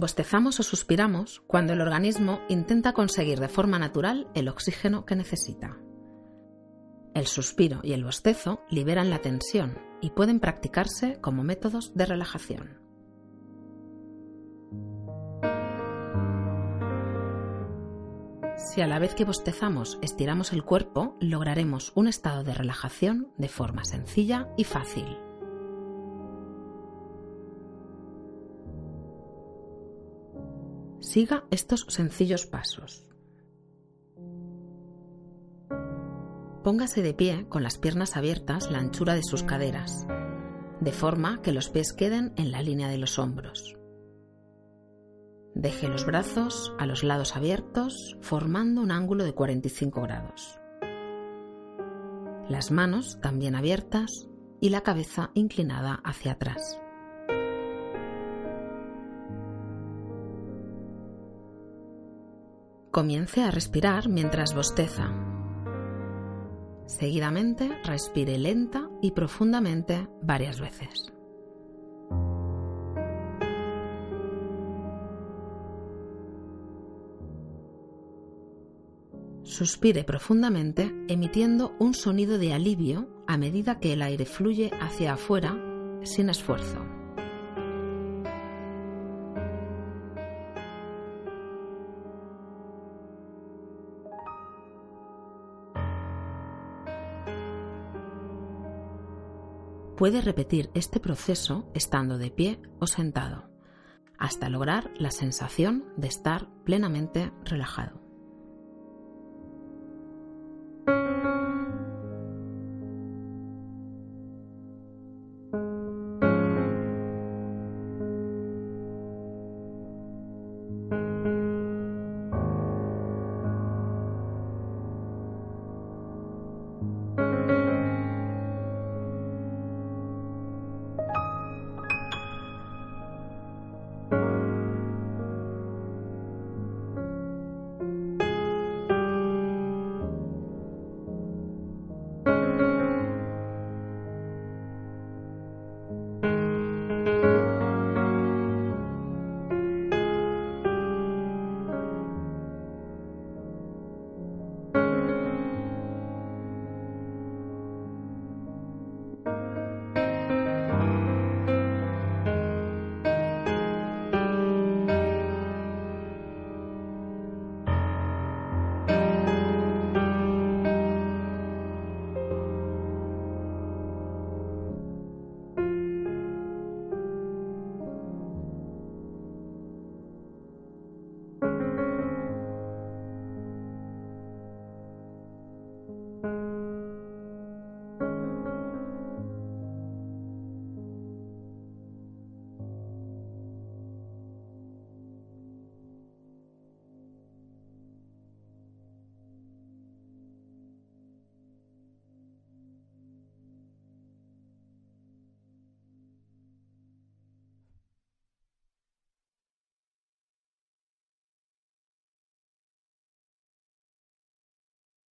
Bostezamos o suspiramos cuando el organismo intenta conseguir de forma natural el oxígeno que necesita. El suspiro y el bostezo liberan la tensión y pueden practicarse como métodos de relajación. Si a la vez que bostezamos estiramos el cuerpo, lograremos un estado de relajación de forma sencilla y fácil. Siga estos sencillos pasos. Póngase de pie con las piernas abiertas la anchura de sus caderas, de forma que los pies queden en la línea de los hombros. Deje los brazos a los lados abiertos, formando un ángulo de 45 grados. Las manos también abiertas y la cabeza inclinada hacia atrás. Comience a respirar mientras bosteza. Seguidamente respire lenta y profundamente varias veces. Suspire profundamente emitiendo un sonido de alivio a medida que el aire fluye hacia afuera sin esfuerzo. Puede repetir este proceso estando de pie o sentado, hasta lograr la sensación de estar plenamente relajado.